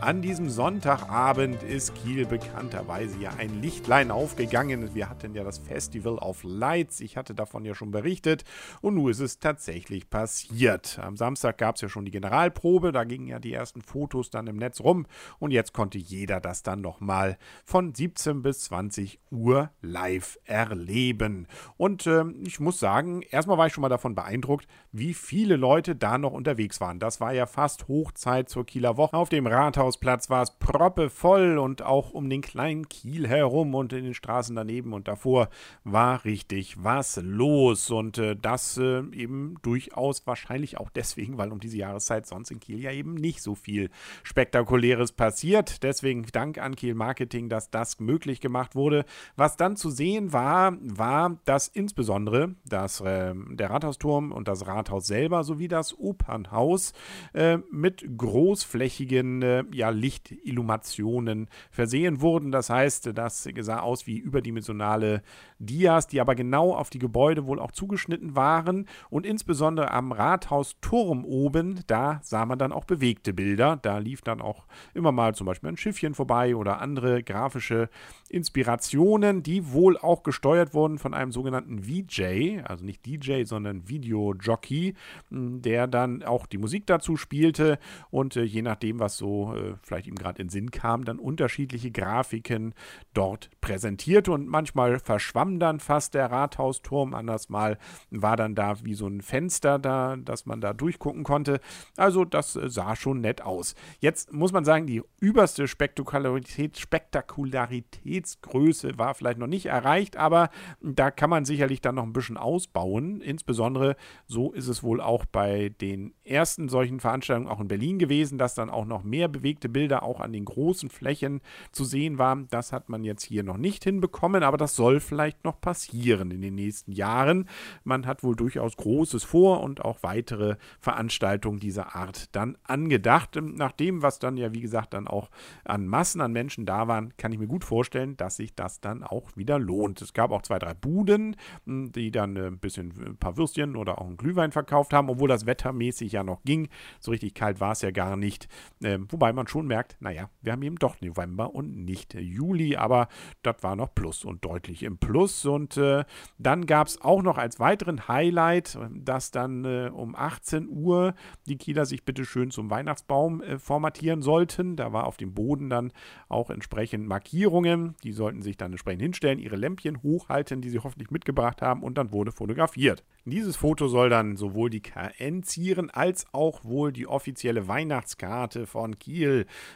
An diesem Sonntagabend ist Kiel bekannterweise ja ein Lichtlein aufgegangen. Wir hatten ja das Festival of Lights. Ich hatte davon ja schon berichtet. Und nun ist es tatsächlich passiert. Am Samstag gab es ja schon die Generalprobe. Da gingen ja die ersten Fotos dann im Netz rum. Und jetzt konnte jeder das dann nochmal von 17 bis 20 Uhr live erleben. Und äh, ich muss sagen, erstmal war ich schon mal davon beeindruckt, wie viele Leute da noch unterwegs waren. Das war ja fast Hochzeit zur Kieler Woche auf dem Rathaus Rathausplatz war es proppevoll und auch um den kleinen Kiel herum und in den Straßen daneben und davor war richtig was los. Und äh, das äh, eben durchaus wahrscheinlich auch deswegen, weil um diese Jahreszeit sonst in Kiel ja eben nicht so viel Spektakuläres passiert. Deswegen Dank an Kiel Marketing, dass das möglich gemacht wurde. Was dann zu sehen war, war, dass insbesondere das, äh, der Rathausturm und das Rathaus selber sowie das Opernhaus äh, mit großflächigen äh, ja, Lichtilluminationen versehen wurden. Das heißt, das sah aus wie überdimensionale Dias, die aber genau auf die Gebäude wohl auch zugeschnitten waren. Und insbesondere am Rathausturm oben, da sah man dann auch bewegte Bilder. Da lief dann auch immer mal zum Beispiel ein Schiffchen vorbei oder andere grafische Inspirationen, die wohl auch gesteuert wurden von einem sogenannten VJ, also nicht DJ, sondern Videojockey, der dann auch die Musik dazu spielte und äh, je nachdem, was so äh, vielleicht ihm gerade in Sinn kam, dann unterschiedliche Grafiken dort präsentierte und manchmal verschwamm dann fast der Rathausturm, anders mal war dann da wie so ein Fenster da, dass man da durchgucken konnte. Also das äh, sah schon nett aus. Jetzt muss man sagen, die überste Spektakularität, Spektakularitätsgröße war vielleicht noch nicht erreicht, aber da kann man sicherlich dann noch ein bisschen ausbauen. Insbesondere so ist es wohl auch bei den ersten solchen Veranstaltungen auch in Berlin gewesen, dass dann auch noch mehr bewegte Bilder auch an den großen Flächen zu sehen waren. Das hat man jetzt hier noch nicht hinbekommen, aber das soll vielleicht noch passieren in den nächsten Jahren. Man hat wohl durchaus Großes vor und auch weitere Veranstaltungen dieser Art dann angedacht. Nach dem, was dann ja, wie gesagt, dann auch an Massen an Menschen da waren, kann ich mir gut vorstellen, dass sich das dann auch wieder lohnt. Es gab auch zwei, drei Buden, die dann äh, ein bisschen ein paar Würstchen oder auch einen Glühwein verkauft haben, obwohl das wettermäßig ja noch ging. So richtig kalt war es ja gar nicht. Ähm, wobei man schon merkt, naja, wir haben eben doch November und nicht Juli, aber das war noch Plus und deutlich im Plus. Und äh, dann gab es auch noch als weiteren Highlight, dass dann äh, um 18 Uhr die Kieler sich bitte schön zum Weihnachtsbaum äh, formatieren sollten. Da war auf dem Boden dann auch entsprechend Markierungen. Die sollten sich dann entsprechend hinstellen, ihre Lämpchen hochhalten, die sie hoffentlich mitgebracht haben, und dann wurde fotografiert. Dieses Foto soll dann sowohl die KN zieren als auch wohl die offizielle Weihnachtskarte von Kiel.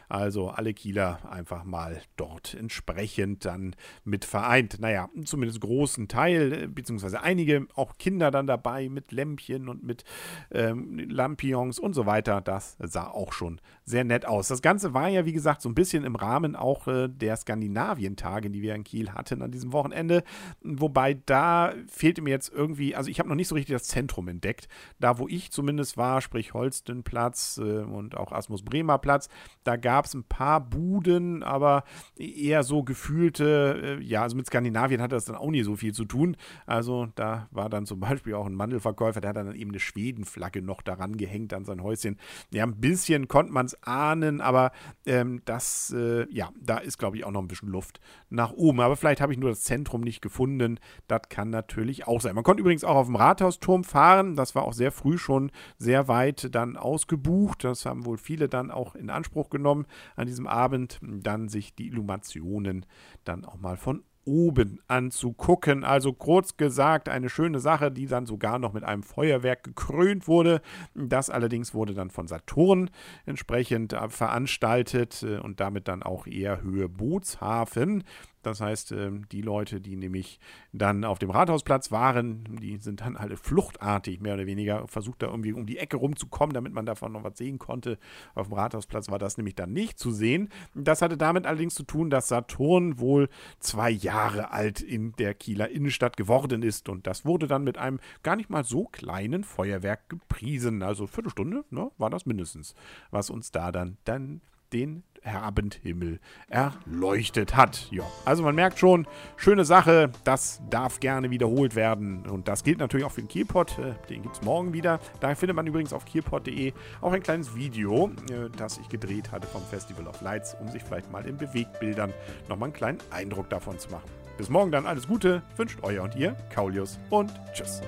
Also alle Kieler einfach mal dort entsprechend dann mit vereint. Naja, zumindest großen Teil, äh, beziehungsweise einige auch Kinder dann dabei mit Lämpchen und mit ähm, Lampions und so weiter. Das sah auch schon sehr nett aus. Das Ganze war ja, wie gesagt, so ein bisschen im Rahmen auch äh, der Skandinavientage, die wir in Kiel hatten an diesem Wochenende. Wobei da fehlte mir jetzt irgendwie, also ich habe noch nicht so richtig das Zentrum entdeckt. Da, wo ich zumindest war, sprich Holstenplatz äh, und auch Asmus Bremer Platz, da gab es ein paar Buden, aber eher so gefühlte, äh, ja, also mit Skandinavien hatte das dann auch nie so viel zu tun. Also da war dann zum Beispiel auch ein Mandelverkäufer, der hat dann eben eine Schwedenflagge noch daran gehängt an sein Häuschen. Ja, ein bisschen konnte man es ahnen, aber ähm, das, äh, ja, da ist, glaube ich, auch noch ein bisschen Luft nach oben. Aber vielleicht habe ich nur das Zentrum nicht gefunden. Das kann natürlich auch sein. Man konnte übrigens auch auf dem Rathausturm fahren. Das war auch sehr früh schon sehr weit dann ausgebucht. Das haben wohl viele dann auch in Anspruch genommen an diesem Abend. Dann sich die Illuminationen dann auch mal von oben anzugucken. Also kurz gesagt, eine schöne Sache, die dann sogar noch mit einem Feuerwerk gekrönt wurde. Das allerdings wurde dann von Saturn entsprechend äh, veranstaltet äh, und damit dann auch eher Höhe Bootshafen. Das heißt, ähm, die Leute, die nämlich dann auf dem Rathausplatz waren, die sind dann alle fluchtartig, mehr oder weniger, versucht da irgendwie um die Ecke rumzukommen, damit man davon noch was sehen konnte. Auf dem Rathausplatz war das nämlich dann nicht zu sehen. Das hatte damit allerdings zu tun, dass Saturn wohl zwei Jahre alt in der Kieler Innenstadt geworden ist. Und das wurde dann mit einem gar nicht mal so kleinen Feuerwerk gepriesen. Also Viertelstunde ne, war das mindestens, was uns da dann, dann den Abendhimmel erleuchtet hat. Ja, also man merkt schon, schöne Sache, das darf gerne wiederholt werden. Und das gilt natürlich auch für den Kielpot, äh, den gibt es morgen wieder. Da findet man übrigens auf kielpot.de auch ein kleines Video, äh, das ich gedreht hatte vom Festival of Lights, um sich vielleicht mal in Bewegtbildern nochmal einen kleinen Eindruck davon zu machen. Bis morgen dann alles Gute, wünscht euer und ihr, Kaulius und tschüss.